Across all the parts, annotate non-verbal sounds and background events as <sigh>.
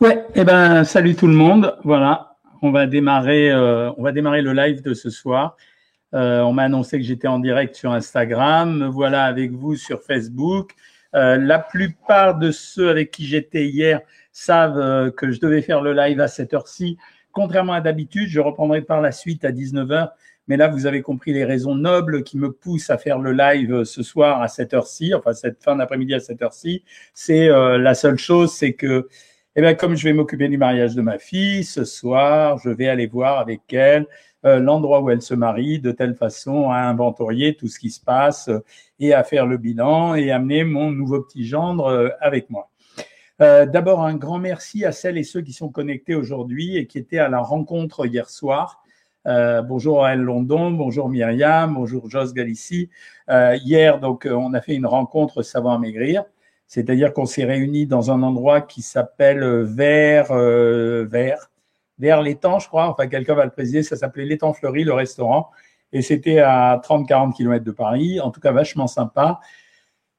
Ouais, eh ben salut tout le monde. Voilà, on va démarrer, euh, on va démarrer le live de ce soir. Euh, on m'a annoncé que j'étais en direct sur Instagram. Me voilà avec vous sur Facebook. Euh, la plupart de ceux avec qui j'étais hier savent que je devais faire le live à cette heure-ci. Contrairement à d'habitude, je reprendrai par la suite à 19h. Mais là, vous avez compris les raisons nobles qui me poussent à faire le live ce soir à cette heure-ci, enfin cette fin d'après-midi à cette heure-ci. C'est la seule chose, c'est que eh comme je vais m'occuper du mariage de ma fille, ce soir, je vais aller voir avec elle euh, l'endroit où elle se marie, de telle façon à inventorier tout ce qui se passe euh, et à faire le bilan et amener mon nouveau petit gendre euh, avec moi. D'abord, un grand merci à celles et ceux qui sont connectés aujourd'hui et qui étaient à la rencontre hier soir. bonjour à London, bonjour Myriam, bonjour Jos Galici. hier, donc, on a fait une rencontre Savoir Maigrir. C'est-à-dire qu'on s'est réunis dans un endroit qui s'appelle euh, Vers, euh, vers l'étang, je crois. Enfin, quelqu'un va le préciser. Ça s'appelait l'étang fleuri, le restaurant. Et c'était à 30-40 km de Paris. En tout cas, vachement sympa.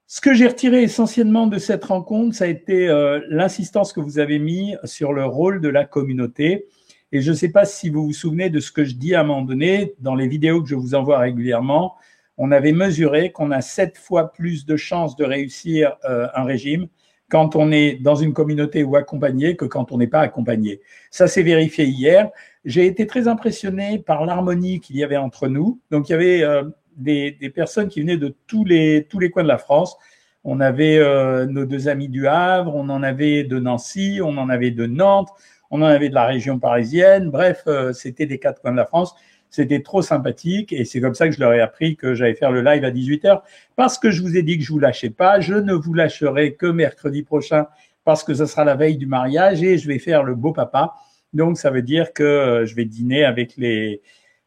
Ce que j'ai retiré essentiellement de cette rencontre, ça a été euh, l'insistance que vous avez mis sur le rôle de la communauté. Et je ne sais pas si vous vous souvenez de ce que je dis à un moment donné dans les vidéos que je vous envoie régulièrement on avait mesuré qu'on a sept fois plus de chances de réussir euh, un régime quand on est dans une communauté ou accompagné que quand on n'est pas accompagné. Ça s'est vérifié hier. J'ai été très impressionné par l'harmonie qu'il y avait entre nous. Donc il y avait euh, des, personnes qui venaient de tous les, tous les coins de la France. On avait euh, nos deux amis du Havre, on en avait de Nancy, on en avait de Nantes, on en avait de la région parisienne. Bref, c'était des quatre coins de la France. C'était trop sympathique et c'est comme ça que je leur ai appris que j'allais faire le live à 18h parce que je vous ai dit que je vous lâchais pas. Je ne vous lâcherai que mercredi prochain parce que ce sera la veille du mariage et je vais faire le beau papa. Donc ça veut dire que euh, je vais dîner avec les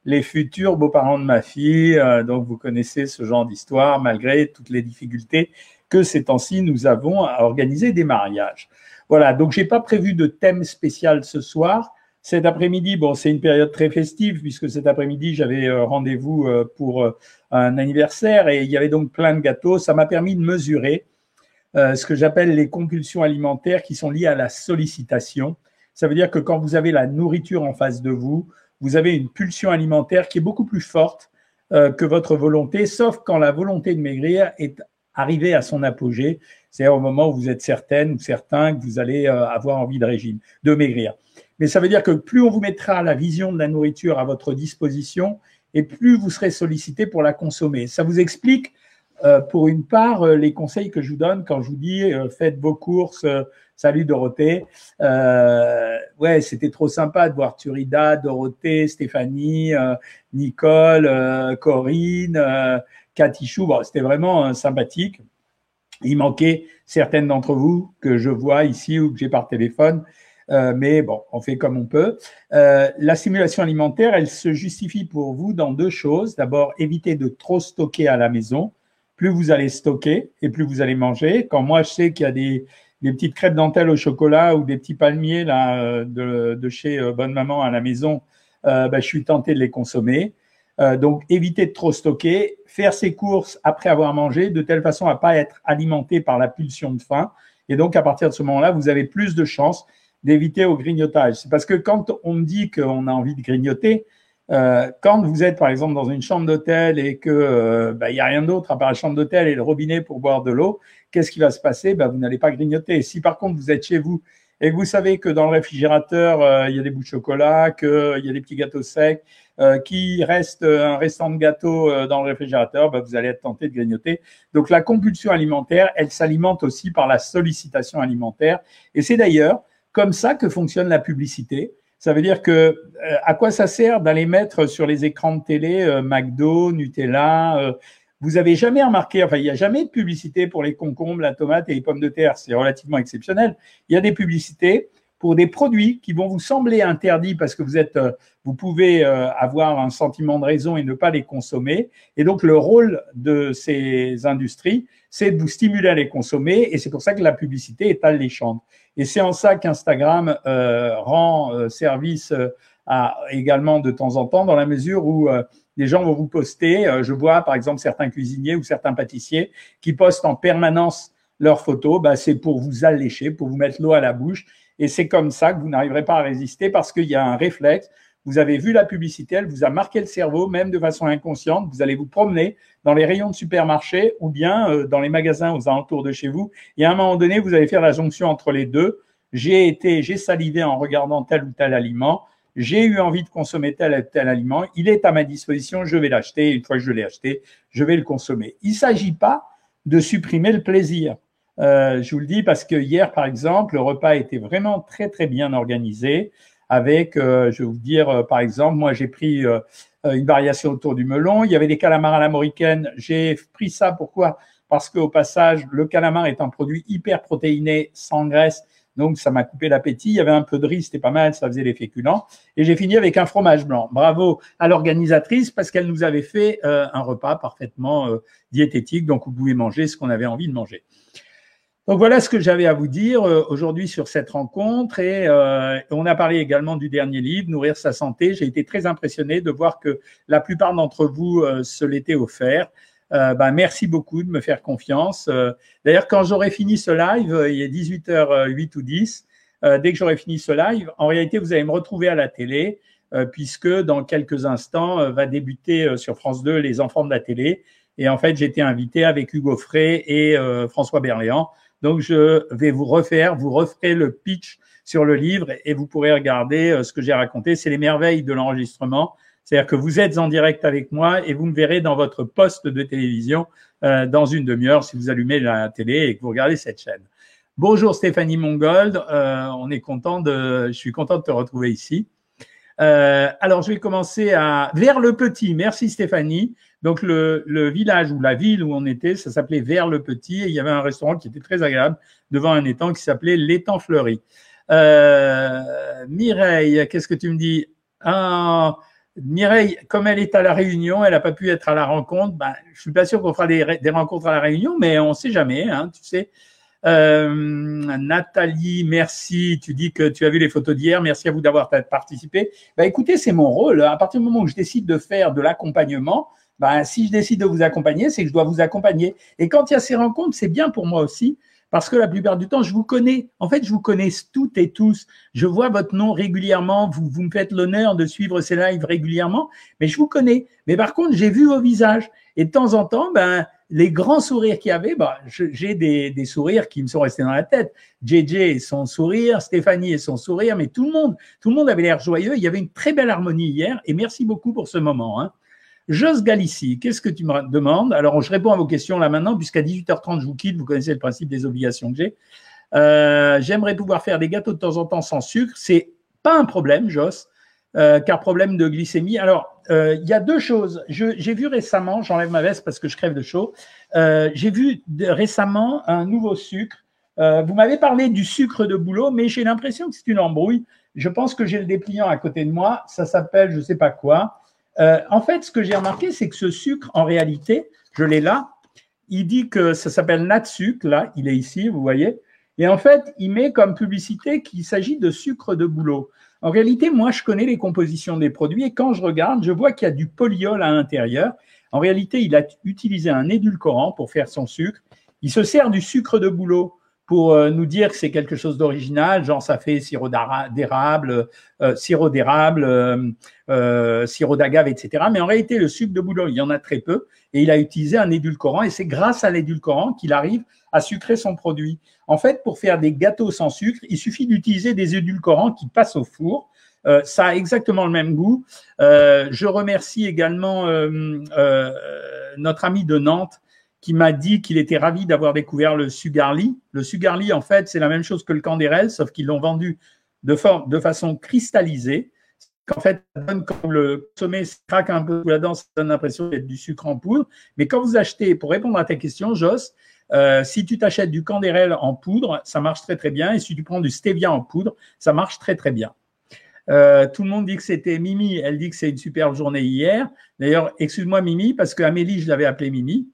les futurs beaux-parents de ma fille. Euh, donc vous connaissez ce genre d'histoire malgré toutes les difficultés que ces temps-ci nous avons à organiser des mariages. Voilà, donc j'ai pas prévu de thème spécial ce soir. Cet après-midi, bon, c'est une période très festive puisque cet après-midi, j'avais euh, rendez-vous euh, pour euh, un anniversaire et il y avait donc plein de gâteaux. Ça m'a permis de mesurer ce que j'appelle les compulsions alimentaires qui sont liées à la sollicitation. Ça veut dire que quand vous avez la nourriture en face de vous, vous avez une pulsion alimentaire qui est beaucoup plus forte que votre volonté, sauf quand la volonté de maigrir est arrivée à son apogée, c'est-à-dire au moment où vous êtes certaine ou certain que vous allez avoir envie de régime, de maigrir. Mais ça veut dire que plus on vous mettra la vision de la nourriture à votre disposition, et plus vous serez sollicité pour la consommer. Ça vous explique, euh, pour une part, euh, les conseils que je vous donne quand je vous dis euh, faites vos courses. salut Dorothée. ouais, c'était trop sympa de voir Turida, Dorothée, Stéphanie, Nicole, Corinne, Cathy Chou. Bon, c'était vraiment sympathique. Il manquait certaines d'entre vous que je vois ici ou que j'ai par téléphone euh, mais bon, on fait comme on peut. Euh, la simulation alimentaire, elle se justifie pour vous dans deux choses. D'abord, éviter de trop stocker à la maison. Plus vous allez stocker et plus vous allez manger. Quand moi, je sais qu'il y a des, petites crêpes dentelles au chocolat ou des petits palmiers là, euh, de, chez Bonne Maman à la maison, ben, je suis tenté de les consommer. Donc, éviter de trop stocker, faire ses courses après avoir mangé, de telle façon à pas être alimenté par la pulsion de faim. Et donc, à partir de ce moment-là, vous avez plus de chances d'éviter au grignotage. C'est parce que quand on me dit qu'on a envie de grignoter, euh, quand vous êtes par exemple dans une chambre d'hôtel et que euh, bah, il y a rien d'autre à part la chambre d'hôtel et le robinet pour boire de l'eau, qu'est-ce qui va se passer? Bah, Vous n'allez pas grignoter. Si par contre vous êtes chez vous et que vous savez que dans le réfrigérateur euh, il y a des bouts de chocolat, qu'il y a des petits gâteaux secs, qu'il reste un restant de gâteau dans le réfrigérateur, bah, vous allez être tenté de grignoter. Donc la compulsion alimentaire, elle s'alimente aussi par la sollicitation alimentaire. Et c'est d'ailleurs comme ça que fonctionne la publicité. Ça veut dire que euh, à quoi ça sert d'aller mettre sur les écrans de télé euh, McDo, Nutella euh, Vous avez jamais remarqué, enfin il n'y a jamais de publicité pour les concombres, la tomate et les pommes de terre. C'est relativement exceptionnel. Il y a des publicités pour des produits qui vont vous sembler interdits parce que vous êtes, vous pouvez avoir un sentiment de raison et ne pas les consommer. Et donc le rôle de ces industries, c'est de vous stimuler à les consommer. Et c'est pour ça que la publicité est alléchante. Et c'est en ça qu'Instagram euh, rend euh, service euh, à, également de temps en temps, dans la mesure où les gens vont vous poster. je vois par exemple certains cuisiniers ou certains pâtissiers qui postent en permanence leurs photos. Bah, c'est pour vous allécher, pour vous mettre l'eau à la bouche Et c'est comme ça que vous n'arriverez pas à résister parce qu'il y a un réflexe. Vous avez vu la publicité, elle vous a marqué le cerveau, même de façon inconsciente. Vous allez vous promener dans les rayons de supermarché ou bien euh, dans les magasins aux alentours de chez vous. Et à un moment donné, vous allez faire la jonction entre les deux. J'ai été, j'ai salivé en regardant tel ou tel aliment. J'ai eu envie de consommer tel ou tel aliment. Il est à ma disposition. Je vais l'acheter. Une fois que je l'ai acheté, je vais le consommer. Il ne s'agit pas de supprimer le plaisir. Euh, je vous le dis parce que hier, par exemple, le repas était vraiment très, très bien organisé avec, euh, je vais vous dire, euh, par exemple, moi, j'ai pris euh, une variation autour du melon. Il y avait des calamars à l'américaine. J'ai pris ça. Pourquoi? Parce qu'au passage, le calamar est un produit hyper protéiné, sans graisse. Donc, ça m'a coupé l'appétit. Il y avait un peu de riz, c'était pas mal, ça faisait les féculents. Et j'ai fini avec un fromage blanc. Bravo à l'organisatrice parce qu'elle nous avait fait un repas parfaitement diététique. Donc, vous pouvez manger ce qu'on avait envie de manger. Donc voilà ce que j'avais à vous dire euh, aujourd'hui sur cette rencontre et euh, on a parlé également du dernier livre, Nourrir sa santé. J'ai été très impressionné de voir que la plupart d'entre vous euh, se l'étaient offert. Ben, merci beaucoup de me faire confiance. D'ailleurs, quand j'aurai fini ce live, il est 18h08 ou 10, dès que j'aurai fini ce live, en réalité, vous allez me retrouver à la télé puisque dans quelques instants va débuter sur France 2 Les enfants de la télé. Et en fait, j'ai été invité avec Hugo Frey et François Berléand donc, je vais vous refaire, vous referez le pitch sur le livre et vous pourrez regarder euh, ce que j'ai raconté. C'est les merveilles de l'enregistrement. C'est-à-dire que vous êtes en direct avec moi et vous me verrez dans votre poste de télévision euh, dans une demi-heure si vous allumez la télé et que vous regardez cette chaîne. Bonjour Stéphanie Mongold, euh, on est content de, je suis content de te retrouver ici. alors je vais commencer à vers le petit. Merci Stéphanie. Donc le, village ou la ville où on était, ça s'appelait Vers le Petit et il y avait un restaurant qui était très agréable devant un étang qui s'appelait l'étang fleuri. Euh, Mireille, qu'est-ce que tu me dis? Ah, Mireille, comme elle est à la Réunion, elle n'a pas pu être à la rencontre. Ben, je suis pas sûr qu'on fera des, rencontres à la Réunion, mais on ne sait jamais, hein, tu sais. Euh, Nathalie, merci. Tu dis que tu as vu les photos d'hier. Merci à vous d'avoir participé. Ben, écoutez, c'est mon rôle. À partir du moment où je décide de faire de l'accompagnement, ben, si je décide de vous accompagner, c'est que je dois vous accompagner. Et quand il y a ces rencontres, c'est bien pour moi aussi, parce que la plupart du temps, je vous connais. En fait, je vous connais toutes et tous. Je vois votre nom régulièrement. Vous, vous me faites l'honneur de suivre ces lives régulièrement, mais je vous connais. Mais par contre, j'ai vu vos visages. Et de temps en temps, ben, les grands sourires qu'il y avait, ben, j'ai des, des, sourires qui me sont restés dans la tête. JJ et son sourire, Stéphanie et son sourire, mais tout le monde, tout le monde avait l'air joyeux. Il y avait une très belle harmonie hier. Et merci beaucoup pour ce moment. Hein. Jos Galici, qu'est-ce que tu me demandes? Alors, je réponds à vos questions là maintenant, puisqu'à 18h30, je vous quitte. Vous connaissez le principe des obligations que j'ai. Euh, j'aimerais pouvoir faire des gâteaux de temps en temps sans sucre. C'est pas un problème, Jos, euh, car problème de glycémie. Alors, euh, il y a deux choses. J'ai vu récemment, j'enlève ma veste parce que je crève de chaud. j'ai vu récemment un nouveau sucre. vous m'avez parlé du sucre de boulot, mais j'ai l'impression que c'est une embrouille. Je pense que j'ai le dépliant à côté de moi. Ça s'appelle je sais pas quoi. Euh, en fait, ce que j'ai remarqué, c'est que ce sucre, en réalité, je l'ai là, il dit que ça s'appelle Natsuc, là, il est ici, vous voyez. Et en fait, il met comme publicité qu'il s'agit de sucre de bouleau. En réalité, moi, je connais les compositions des produits et quand je regarde, je vois qu'il y a du polyol à l'intérieur. En réalité, il a utilisé un édulcorant pour faire son sucre. Il se sert du sucre de bouleau pour euh, nous dire que c'est quelque chose d'original, genre ça fait sirop d'érable, euh, sirop d'érable, euh, sirop d'agave, etc. Mais en réalité, le sucre de bouleau, il y en a très peu, et il a utilisé un édulcorant, et c'est grâce à l'édulcorant qu'il arrive à sucrer son produit. En fait, pour faire des gâteaux sans sucre, il suffit d'utiliser des édulcorants qui passent au four. ça a exactement le même goût. je remercie également notre ami de Nantes qui m'a dit qu'il était ravi d'avoir découvert le Sugarly. Le Sugarly, en fait, c'est la même chose que le Canderel, sauf qu'ils l'ont vendu de, façon cristallisée. En fait, ça comme le sommet se craque un peu là-dedans, ça donne l'impression d'être du sucre en poudre. Mais quand vous achetez, pour répondre à ta question, Joss, euh, si tu t'achètes du Canderel en poudre, ça marche très très bien. Et si tu prends du Stevia en poudre, ça marche très très bien. Euh, tout le monde dit que c'était Mimi. Elle dit que c'est une superbe journée hier. D'ailleurs, excuse-moi Mimi, parce que Amélie, je l'avais appelée Mimi.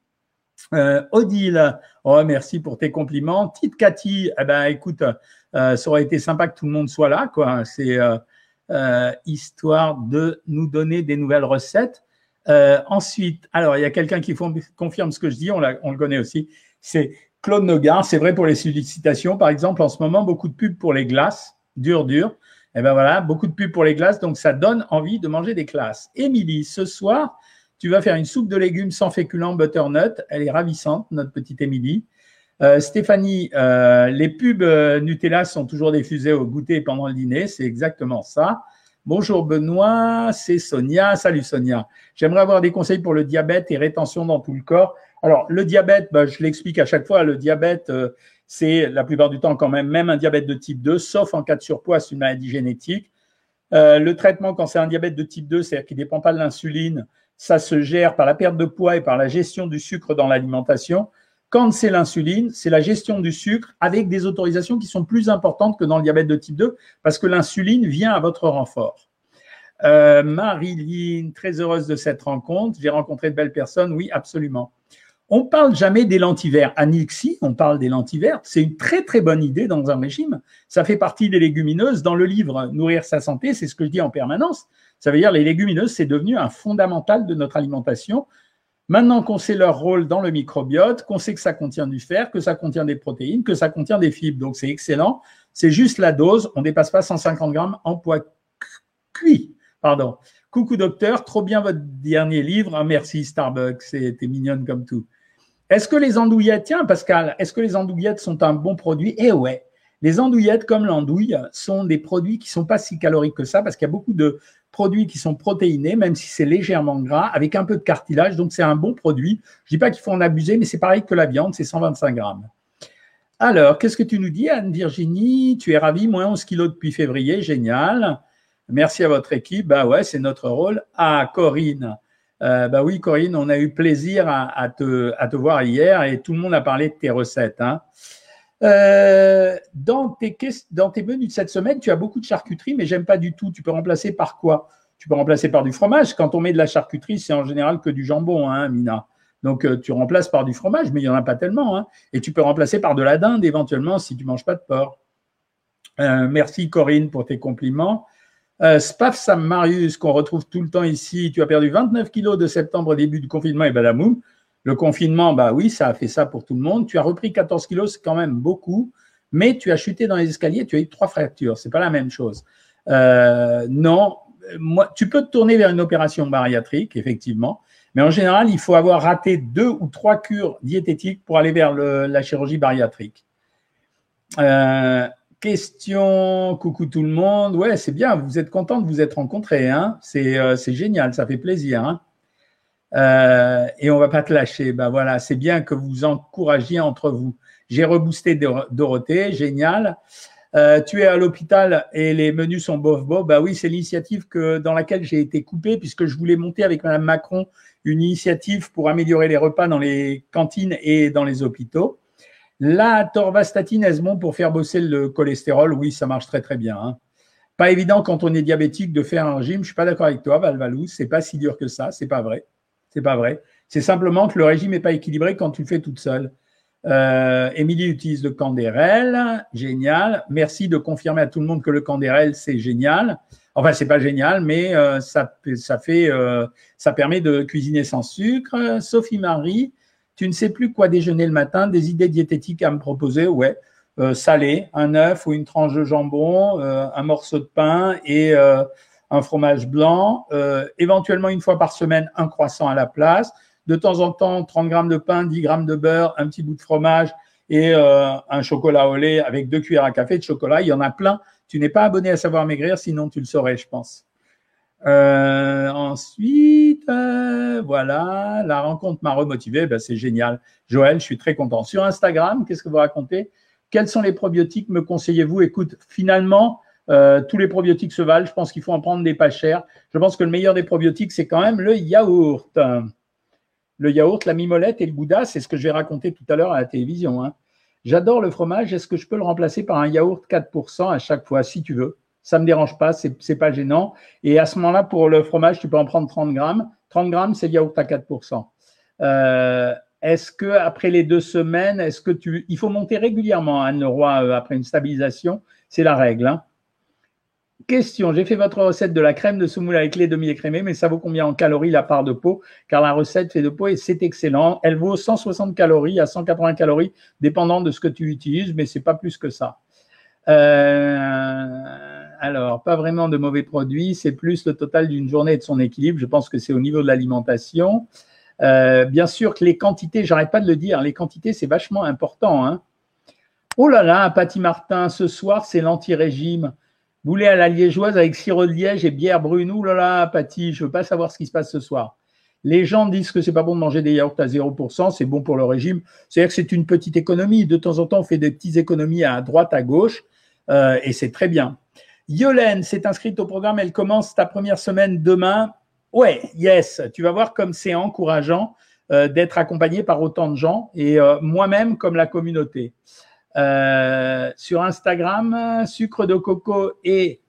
Euh, Odile, oh, merci pour tes compliments. Tite Cathy, eh ben, écoute, euh, ça aurait été sympa que tout le monde soit là, quoi. C'est euh, histoire de nous donner des nouvelles recettes. ensuite, alors, il y a quelqu'un qui confirme ce que je dis, on, le connaît aussi. C'est Claude Nogar. C'est vrai pour les sollicitations. Par exemple, en ce moment, beaucoup de pubs pour les glaces. dur, dur. Eh ben voilà, beaucoup de pubs pour les glaces, donc ça donne envie de manger des glaces. Émilie, ce soir, tu vas faire une soupe de légumes sans féculents butternut. Elle est ravissante, notre petite Émilie. Euh, Stéphanie, euh, les pubs euh, Nutella sont toujours diffusées au goûter pendant le dîner. C'est exactement ça. Bonjour Benoît, c'est Sonia. Salut Sonia. J'aimerais avoir des conseils pour le diabète et rétention dans tout le corps. Alors, le diabète, bah, je l'explique à chaque fois, le diabète, c'est la plupart du temps quand même, même un diabète de type 2, sauf en cas de surpoids, c'est une maladie génétique. le traitement, quand c'est un diabète de type 2, c'est-à-dire qu'il ne dépend pas de l'insuline, ça se gère par la perte de poids et par la gestion du sucre dans l'alimentation. Quand c'est l'insuline, c'est la gestion du sucre avec des autorisations qui sont plus importantes que dans le diabète de type 2 parce que l'insuline vient à votre renfort. Euh, Marilyn, très heureuse de cette rencontre. J'ai rencontré de belles personnes. Oui, absolument. On parle jamais des lentilles vertes. Anixie, on parle des lentilles vertes. C'est une très très bonne idée dans un régime. Ça fait partie des légumineuses. Dans le livre Nourrir sa santé, c'est ce que je dis en permanence. Ça veut dire les légumineuses, c'est devenu un fondamental de notre alimentation. Maintenant qu'on sait leur rôle dans le microbiote, qu'on sait que ça contient du fer, que ça contient des protéines, que ça contient des fibres, donc c'est excellent. C'est juste la dose, on ne dépasse pas 150 grammes en poids cuit. Pardon. Coucou docteur, trop bien votre dernier livre. Ah, merci Starbucks, c'était mignonne comme tout. Est-ce que les andouillettes, tiens Pascal, est-ce que les andouillettes sont un bon produit? Eh ouais, les andouillettes, comme l'andouille, sont des produits qui sont pas si caloriques que ça parce qu'il y a beaucoup de produits qui sont protéinés, même si c'est légèrement gras, avec un peu de cartilage. Donc, c'est un bon produit. Je dis pas qu'il faut en abuser, mais c'est pareil que la viande, c'est 125 grammes. Alors, qu'est-ce que tu nous dis, Anne-Virginie Tu es ravie, moins 11 kilos depuis février, génial. Merci à votre équipe. Bah ouais, c'est notre rôle. Ah, Corinne. Euh, bah oui, Corinne, on a eu plaisir à, te, à te voir hier et tout le monde a parlé de tes recettes. Hein. Euh, dans, tes, menus de cette semaine, tu as beaucoup de charcuterie, mais j'aime pas du tout. Tu peux remplacer par quoi? Tu peux remplacer par du fromage. Quand on met de la charcuterie, c'est en général que du jambon, hein, Mina. Donc, euh, tu remplaces par du fromage, mais il n'y en a pas tellement. Hein. Et tu peux remplacer par de la dinde éventuellement si tu manges pas de porc. Euh, merci Corinne pour tes compliments. Spaf Sam Marius, qu'on retrouve tout le temps ici. Tu as perdu 29 kilos de septembre début du confinement et badamoum. Le confinement, bah oui, ça a fait ça pour tout le monde. Tu as repris 14 kilos, c'est quand même beaucoup, mais tu as chuté dans les escaliers, tu as eu trois fractures. C'est pas la même chose. Euh, non, tu peux te tourner vers une opération bariatrique, effectivement, mais en général, il faut avoir raté deux ou trois cures diététiques pour aller vers la chirurgie bariatrique. Euh, question, coucou tout le monde. Ouais, c'est bien, vous êtes content de vous être rencontrés. Hein c'est euh, génial, ça fait plaisir. Hein euh, et on va pas te lâcher. Ben voilà, c'est bien que vous encouragiez entre vous. J'ai reboosté Dorothée, génial. Euh, tu es à l'hôpital et les menus sont bof bof. Bah oui, c'est l'initiative que dans laquelle j'ai été coupé puisque je voulais monter avec Madame Macron une initiative pour améliorer les repas dans les cantines et dans les hôpitaux. La torvastatine, bon pour faire bosser le cholestérol Oui, ça marche très très bien. Hein. Pas évident quand on est diabétique de faire un régime. Je suis pas d'accord avec toi, Valvalou. C'est pas si dur que ça. C'est pas vrai. C'est pas vrai. C'est simplement que le régime n'est pas équilibré quand tu le fais toute seule. Euh, Émilie utilise le Candérel, génial. Merci de confirmer à tout le monde que le Candérel c'est génial. Enfin, c'est pas génial, mais euh, ça, ça fait, euh, ça permet de cuisiner sans sucre. Sophie Marie, tu ne sais plus quoi déjeuner le matin. Des idées diététiques à me proposer Ouais, euh, salé, un œuf ou une tranche de jambon, un morceau de pain et un fromage blanc, euh, éventuellement une fois par semaine un croissant à la place, de temps en temps 30 grammes de pain, 10 grammes de beurre, un petit bout de fromage et euh, un chocolat au lait avec deux cuillères à café de chocolat. Il y en a plein. Tu n'es pas abonné à Savoir Maigrir, sinon tu le saurais, je pense. Euh, ensuite, voilà, la rencontre m'a remotivé, ben, c'est génial. Joël, je suis très content. Sur Instagram, qu'est-ce que vous racontez? Quels sont les probiotiques me conseillez-vous? Écoute, finalement, euh, tous les probiotiques se valent. Je pense qu'il faut en prendre des pas chers. Je pense que le meilleur des probiotiques, c'est quand même le yaourt. Le yaourt, la mimolette et le gouda, c'est ce que je vais raconter tout à l'heure à la télévision. Hein. J'adore le fromage. Est-ce que je peux le remplacer par un yaourt 4% à chaque fois, si tu veux? Ça ne me dérange pas, c'est n'est pas gênant. Et à ce moment-là, pour le fromage, tu peux en prendre 30 grammes. 30 grammes, c'est yaourt à 4%. Euh, est-ce que après les deux semaines, est-ce que tu, il faut monter régulièrement Anne Leroy euh, après une stabilisation, c'est la règle. Hein. Question, j'ai fait votre recette de la crème de semoule avec lait demi-écrémé, mais ça vaut combien en calories la part de peau? Car la recette fait de peau et c'est excellent. Elle vaut 160 calories à 180 calories, dépendant de ce que tu utilises, mais c'est pas plus que ça. Alors, pas vraiment de mauvais produits, c'est plus le total d'une journée et de son équilibre. Je pense que c'est au niveau de l'alimentation. bien sûr que les quantités, j'arrête pas de le dire, les quantités, c'est vachement important. Hein. Oh là là, Patty Martin, ce soir, c'est l'anti-régime. Boulet à la liégeoise avec sirop de liège et bière brune? Oh là là, Patty, je veux pas savoir ce qui se passe ce soir. Les gens disent que c'est pas bon de manger des yaourts à 0%, c'est bon pour le régime. C'est-à-dire que c'est une petite économie. De temps en temps, on fait des petites économies à droite, à gauche, euh, et c'est très bien. Yolène s'est inscrite au programme. Elle commence ta première semaine demain. Ouais, yes. Tu vas voir comme c'est encourageant euh, d'être accompagné par autant de gens et euh, moi-même comme la communauté. Euh, sur Instagram, sucre de coco et,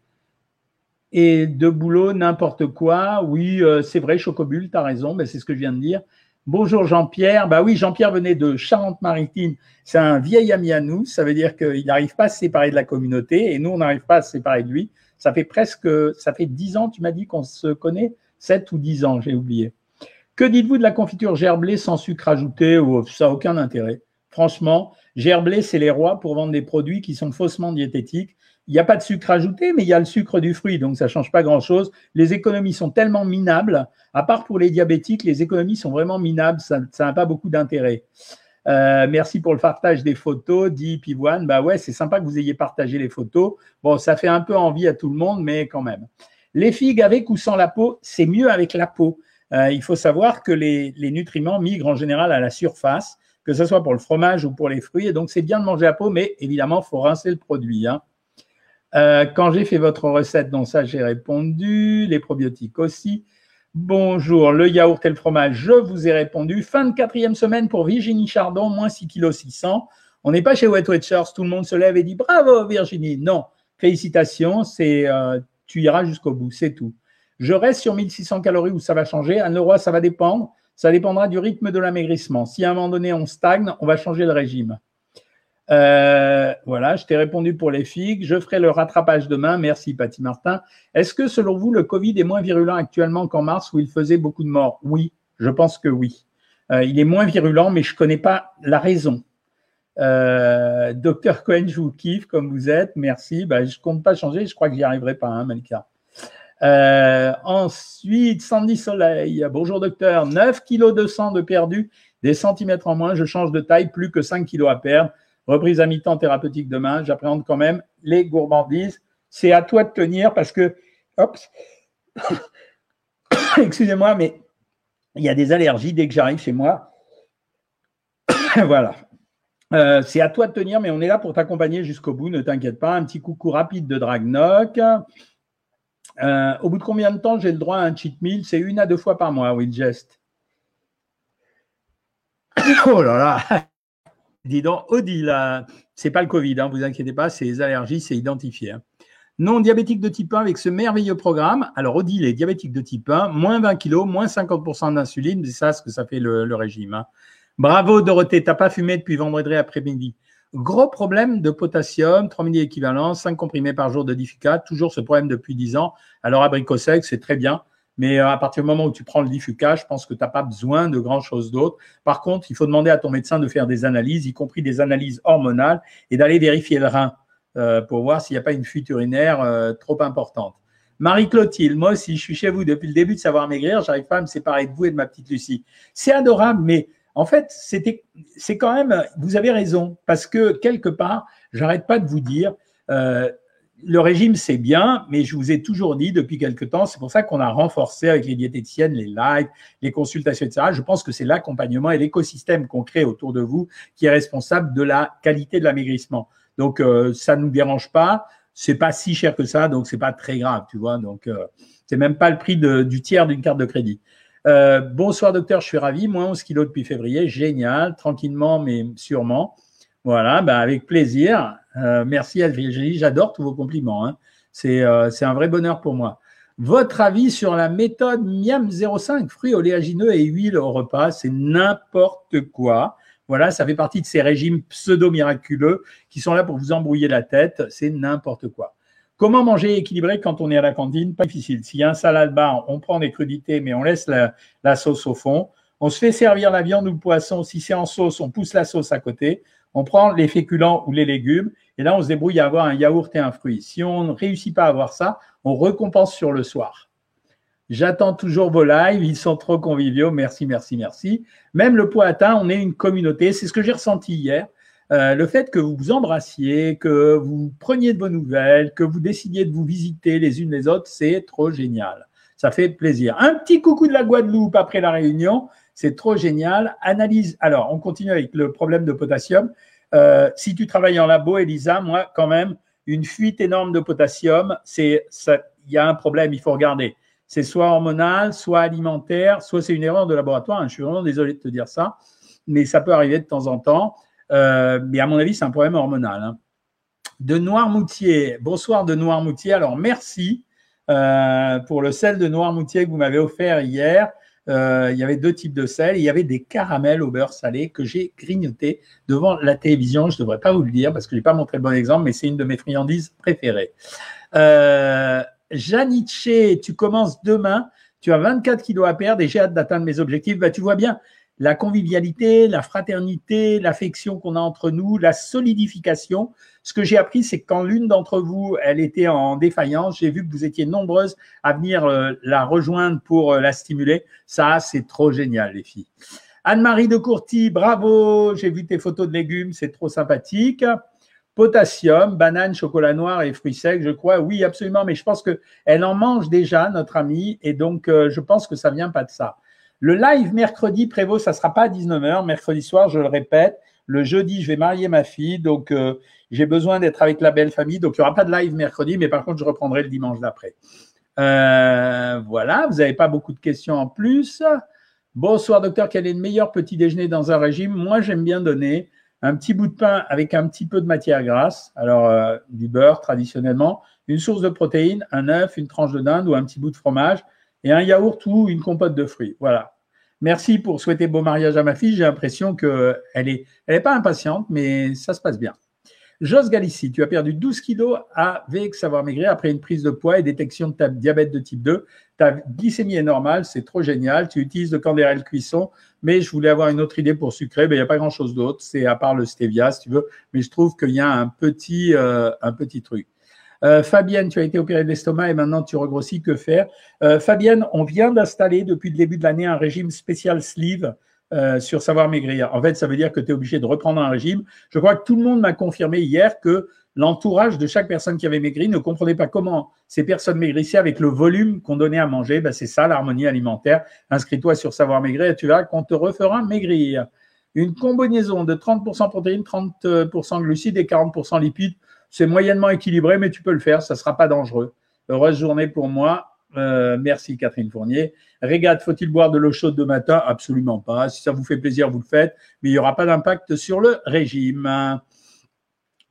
et de boulot, n'importe quoi. Oui, c'est vrai, Chocobule, tu as raison, mais c'est ce que je viens de dire. Bonjour Jean-Pierre. Bah oui, Jean-Pierre venait de Charente-Maritime. C'est un vieil ami à nous. Ça veut dire qu'il n'arrive pas à se séparer de la communauté et nous, on n'arrive pas à se séparer de lui. Ça fait presque, ça fait dix ans, tu m'as dit qu'on se connaît Sept ou dix ans, j'ai oublié. Que dites-vous de la confiture gerblée sans sucre ajouté ou Ça n'a aucun intérêt? Franchement, Gerblé, c'est les rois pour vendre des produits qui sont faussement diététiques. Il n'y a pas de sucre ajouté, mais il y a le sucre du fruit, donc ça ne change pas grand-chose. Les économies sont tellement minables, à part pour les diabétiques, les économies sont vraiment minables, ça n'a pas beaucoup d'intérêt. Euh, merci pour le partage des photos, dit Pivoine. Bah ouais, c'est sympa que vous ayez partagé les photos. Bon, ça fait un peu envie à tout le monde, mais quand même. Les figues avec ou sans la peau, c'est mieux avec la peau. Euh, il faut savoir que les, nutriments migrent en général à la surface que ce soit pour le fromage ou pour les fruits. Et donc, c'est bien de manger à peau, mais évidemment, il faut rincer le produit. Hein. Euh, quand j'ai fait votre recette, donc ça, j'ai répondu. Les probiotiques aussi. Bonjour, le yaourt et le fromage, je vous ai répondu. Fin de quatrième semaine pour Virginie Chardon, moins 6 kg 600. On n'est pas chez Wet Watchers, tout le monde se lève et dit bravo Virginie. Non, félicitations, c'est euh, tu iras jusqu'au bout, c'est tout. Je reste sur 1600 calories où ça va changer? Un euro, ça va dépendre. Ça dépendra du rythme de l'amaigrissement. Si à un moment donné on stagne, on va changer le régime. Euh, voilà, je t'ai répondu pour les figues. Je ferai le rattrapage demain. Merci, Patty Martin. Est-ce que selon vous, le Covid est moins virulent actuellement qu'en mars où il faisait beaucoup de morts? Oui, je pense que oui. Euh, il est moins virulent, mais je ne connais pas la raison. Euh, docteur Cohen, je vous kiffe comme vous êtes. Merci. Bah, je ne compte pas changer. Je crois que j'y arriverai pas, hein, Malika. Ensuite, Sandy Soleil. Bonjour docteur. 9 kg de sang de perdu, des centimètres en moins. Je change de taille, plus que 5 kg à perdre. Reprise à mi-temps thérapeutique demain. J'appréhende quand même les gourmandises. C'est à toi de tenir parce que, hop, <coughs> excusez-moi, mais il y a des allergies dès que j'arrive chez moi. <coughs> voilà. Euh, c'est à toi de tenir, mais on est là pour t'accompagner jusqu'au bout, ne t'inquiète pas. Un petit coucou rapide de Dragnoc. Euh, au bout de combien de temps j'ai le droit à un cheat meal? C'est une à deux fois par mois, oui, geste. <coughs> oh là là Dis donc, Odile, c'est pas le Covid, hein, vous inquiétez pas, c'est les allergies, c'est identifié. Hein. Non diabétique de type 1 avec ce merveilleux programme. Alors, Odile est diabétique de type 1, moins 20 kg, moins 50% d'insuline, c'est ça ce que ça fait le, régime. Hein. Bravo Dorothée, t'as pas fumé depuis vendredi après-midi. Gros problème de potassium, 3000 équivalents, 5 comprimés par jour de Diffuca, toujours ce problème depuis 10 ans. Alors, abricot sec, c'est très bien, mais euh, à partir du moment où tu prends le Diffuca, je pense que tu n'as pas besoin de grand-chose d'autre. Par contre, il faut demander à ton médecin de faire des analyses, y compris des analyses hormonales, et d'aller vérifier le rein euh, pour voir s'il n'y a pas une fuite urinaire euh, trop importante. Marie-Clotilde, moi aussi, je suis chez vous depuis le début de Savoir Maigrir, j'arrive pas à me séparer de vous et de ma petite Lucie. C'est adorable, mais en fait, c'est quand même, vous avez raison, parce que quelque part, j'arrête pas de vous dire, le régime c'est bien, mais je vous ai toujours dit depuis quelque temps, c'est pour ça qu'on a renforcé avec les diététiciennes, les lives, les consultations, etc. Je pense que c'est l'accompagnement et l'écosystème qu'on crée autour de vous qui est responsable de la qualité de l'amaigrissement. Donc euh, ça ne nous dérange pas, c'est pas si cher que ça, donc c'est pas très grave, tu vois. Donc euh, c'est même pas le prix du tiers d'une carte de crédit. Euh, bonsoir docteur, je suis ravi. Moins 11 kilos depuis février, génial, tranquillement mais sûrement. Voilà, bah, avec plaisir. Euh, merci Virginie, j'adore tous vos compliments. Hein. Euh, c'est un vrai bonheur pour moi. Votre avis sur la méthode Miam 05, fruits oléagineux et huile au repas, c'est n'importe quoi. Voilà, ça fait partie de ces régimes pseudo-miraculeux qui sont là pour vous embrouiller la tête. C'est n'importe quoi. Comment manger équilibré quand on est à la cantine? Pas difficile. S'il y a un salade bar, on prend des crudités, mais on laisse la, sauce au fond. On se fait servir la viande ou le poisson. Si c'est en sauce, on pousse la sauce à côté. On prend les féculents ou les légumes, et là, on se débrouille à avoir un yaourt et un fruit. Si on ne réussit pas à avoir ça, on récompense sur le soir. J'attends toujours vos lives, ils sont trop conviviaux. Merci, merci, merci. Même le poids atteint, on est une communauté. C'est ce que j'ai ressenti hier. Euh, le fait que vous vous embrassiez, que vous preniez de vos nouvelles, que vous décidiez de vous visiter les unes les autres, c'est trop génial. Ça fait plaisir. Un petit coucou de la Guadeloupe après la réunion, c'est trop génial. Analyse. Alors, on continue avec le problème de potassium. Euh, si tu travailles en labo, Elisa, moi, quand même, une fuite énorme de potassium, c'est il y a un problème, il faut regarder. C'est soit hormonal, soit alimentaire, soit c'est une erreur de laboratoire. Hein. Je suis vraiment désolé de te dire ça, mais ça peut arriver de temps en temps. Euh, mais à mon avis, c'est un problème hormonal. Hein. De Noirmoutier. Bonsoir de Noirmoutier. Alors, merci euh, pour le sel de Noirmoutier que vous m'avez offert hier. Euh, il y avait deux types de sel. Il y avait des caramels au beurre salé que j'ai grignoté devant la télévision. Je ne devrais pas vous le dire parce que je n'ai pas montré le bon exemple, mais c'est une de mes friandises préférées. Euh, Janice, tu commences demain. Tu as 24 kilos à perdre et j'ai hâte d'atteindre mes objectifs. Bah, tu vois bien, la convivialité, la fraternité, l'affection qu'on a entre nous, la solidification. Ce que j'ai appris, c'est que quand l'une d'entre vous, elle était en défaillance, j'ai vu que vous étiez nombreuses à venir euh, la rejoindre pour euh, la stimuler. Ça, c'est trop génial, les filles. Anne-Marie de Courty, bravo, j'ai vu tes photos de légumes, c'est trop sympathique. Potassium, banane, chocolat noir et fruits secs, je crois. Oui, absolument, mais je pense qu'elle en mange déjà, notre amie, et donc euh, je pense que ça vient pas de ça. Le live mercredi, Prévost, ça ne sera pas à 19h, mercredi soir, je le répète. Le jeudi, je vais marier ma fille, donc euh, j'ai besoin d'être avec la belle famille. Donc, il n'y aura pas de live mercredi, mais par contre, je reprendrai le dimanche d'après. Euh, voilà, vous n'avez pas beaucoup de questions en plus. Bonsoir, docteur. Quel est le meilleur petit déjeuner dans un régime? Moi, j'aime bien donner un petit bout de pain avec un petit peu de matière grasse, alors euh, du beurre traditionnellement, une source de protéines, un œuf, une tranche de dinde ou un petit bout de fromage et un yaourt ou une compote de fruits. Voilà. Merci pour souhaiter beau mariage à ma fille. J'ai l'impression qu'elle est, elle est pas impatiente, mais ça se passe bien. Jos Galici, tu as perdu 12 kilos avec Savoir Maigrir après une prise de poids et détection de ta diabète de type 2. Ta glycémie est normale, c'est trop génial. Tu utilises le candérel cuisson, mais je voulais avoir une autre idée pour sucrer. Ben, il n'y a pas grand-chose d'autre, c'est à part le stevia, si tu veux. Mais je trouve qu'il y a un petit, euh, un petit truc. Euh, Fabienne, tu as été opérée de l'estomac et maintenant tu regrossis. Que faire? Euh, Fabienne, on vient d'installer depuis le début de l'année un régime spécial sleeve euh, sur savoir maigrir. En fait, ça veut dire que tu es obligé de reprendre un régime. Je crois que tout le monde m'a confirmé hier que l'entourage de chaque personne qui avait maigri ne comprenait pas comment ces personnes maigrissaient avec le volume qu'on donnait à manger. Ben, c'est ça l'harmonie alimentaire. Inscris-toi sur savoir maigrir et tu verras qu'on te refera maigrir. Une combinaison de 30% protéines, 30% glucides et 40% lipides c'est moyennement équilibré, mais tu peux le faire, ça ne sera pas dangereux. Heureuse journée pour moi. Euh, merci Catherine Fournier. Régate, faut-il boire de l'eau chaude de matin? Absolument pas. Si ça vous fait plaisir, vous le faites, mais il n'y aura pas d'impact sur le régime.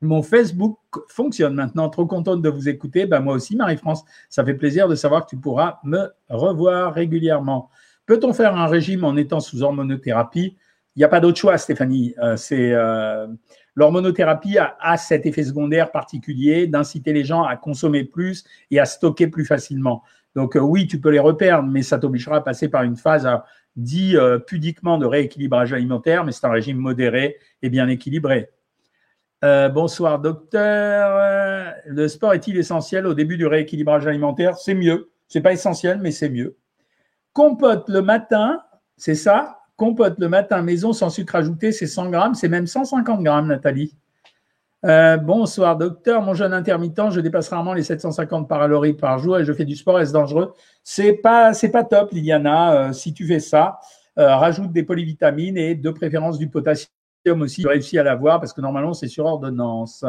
Mon Facebook fonctionne maintenant. Trop contente de vous écouter. Ben, moi aussi, Marie-France, ça fait plaisir de savoir que tu pourras me revoir régulièrement. Peut-on faire un régime en étant sous hormonothérapie? Il n'y a pas d'autre choix, Stéphanie. Euh, c'est euh, L'hormonothérapie a, cet effet secondaire particulier d'inciter les gens à consommer plus et à stocker plus facilement. Donc euh, oui, tu peux les reperdre, mais ça t'obligera à passer par une phase euh, dit euh, pudiquement de rééquilibrage alimentaire, mais c'est un régime modéré et bien équilibré. bonsoir docteur. Le sport est-il essentiel au début du rééquilibrage alimentaire? C'est mieux. C'est pas essentiel, mais c'est mieux. Compote le matin, c'est ça? Compote le matin maison sans sucre ajouté, c'est 100 grammes, c'est même 150 grammes, Nathalie. Euh, bonsoir, docteur. Mon jeûne intermittent, je dépasse rarement les 750 paraloriques par jour et je fais du sport. Est-ce dangereux? C'est pas, c'est pas top, Liliana. Euh, si tu fais ça, euh, rajoute des polyvitamines et de préférence du potassium aussi. Tu réussis à l'avoir parce que normalement c'est sur ordonnance.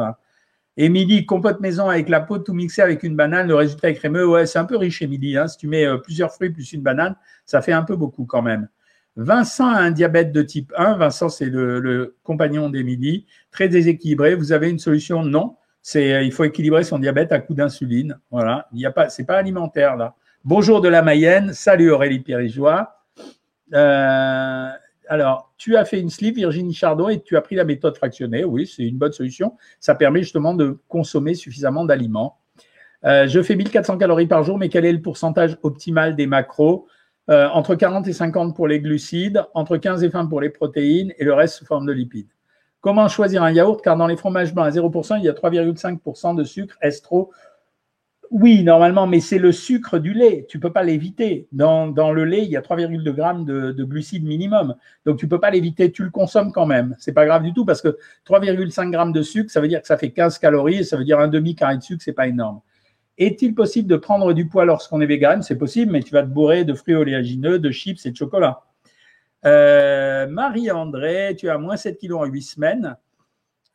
Émilie, compote maison avec la peau tout mixé avec une banane, le résultat est crémeux. Ouais, c'est un peu riche, Émilie. Hein. Si tu mets plusieurs fruits plus une banane, ça fait un peu beaucoup quand même. Vincent a un diabète de type 1. Vincent, c'est le, compagnon d'Émilie. Très déséquilibré. Vous avez une solution? Non. C'est, euh, il faut équilibrer son diabète à coup d'insuline. Voilà. Il n'y a pas, c'est pas alimentaire, là. Bonjour de la Mayenne. Salut Aurélie Périgeois. Euh, alors, tu as fait une sleeve, Virginie Chardon, et tu as pris la méthode fractionnée. Oui, c'est une bonne solution. Ça permet justement de consommer suffisamment d'aliments. Euh, je fais 1400 calories par jour, mais quel est le pourcentage optimal des macros? Euh, entre 40 et 50 pour les glucides, entre 15 et 20 pour les protéines et le reste sous forme de lipides. Comment choisir un yaourt? Car dans les fromages blancs à 0%, il y a 3,5% de sucre. Est-ce trop Oui, normalement, mais c'est le sucre du lait. Tu ne peux pas l'éviter. Dans, le lait, il y a 3,2 grammes de, glucides minimum. Donc, tu ne peux pas l'éviter. Tu le consommes quand même. Ce n'est pas grave du tout parce que 3,5 grammes de sucre, ça veut dire que ça fait 15 calories et ça veut dire un demi-carré de sucre, ce n'est pas énorme. Est-il possible de prendre du poids lorsqu'on est vegan? C'est possible, mais tu vas te bourrer de fruits oléagineux, de chips et de chocolat. Euh, Marie-André, tu as moins 7 kilos en 8 semaines.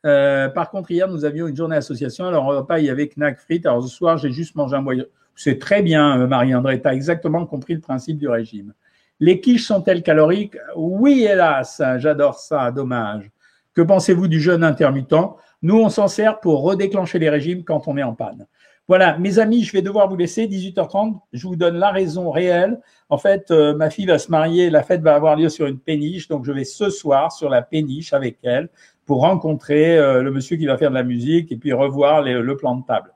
Euh, par contre, hier, nous avions une journée association. Alors, on repas, il y avait knack frites. Alors, ce soir, j'ai juste mangé un boyau. C'est très bien, euh, Marie-André. Tu as exactement compris le principe du régime. Les quiches sont-elles caloriques? Oui, hélas. J'adore ça. Dommage. Que pensez-vous du jeûne intermittent? Nous, on s'en sert pour redéclencher les régimes quand on est en panne. Voilà, mes amis, je vais devoir vous laisser. 18h30, je vous donne la raison réelle. En fait, euh, ma fille va se marier, la fête va avoir lieu sur une péniche, donc je vais ce soir sur la péniche avec elle pour rencontrer euh, le monsieur qui va faire de la musique et puis revoir le plan de table.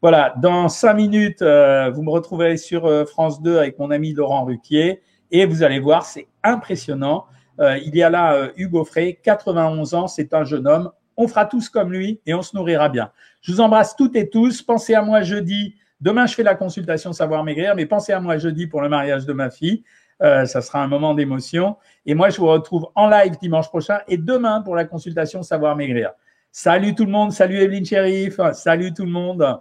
Voilà, dans cinq minutes, euh, vous me retrouverez sur France 2 avec mon ami Laurent Ruquier et vous allez voir, c'est impressionnant. il y a là Hugo Frey, 91 ans, c'est un jeune homme on fera tous comme lui et on se nourrira bien. Je vous embrasse toutes et tous. Pensez à moi jeudi. Demain, je fais la consultation Savoir Maigrir, mais pensez à moi jeudi pour le mariage de ma fille. Euh, ça sera un moment d'émotion. Et moi, je vous retrouve en live dimanche prochain et demain pour la consultation Savoir Maigrir. Salut tout le monde. Salut Evelyne Sheriff. Salut tout le monde.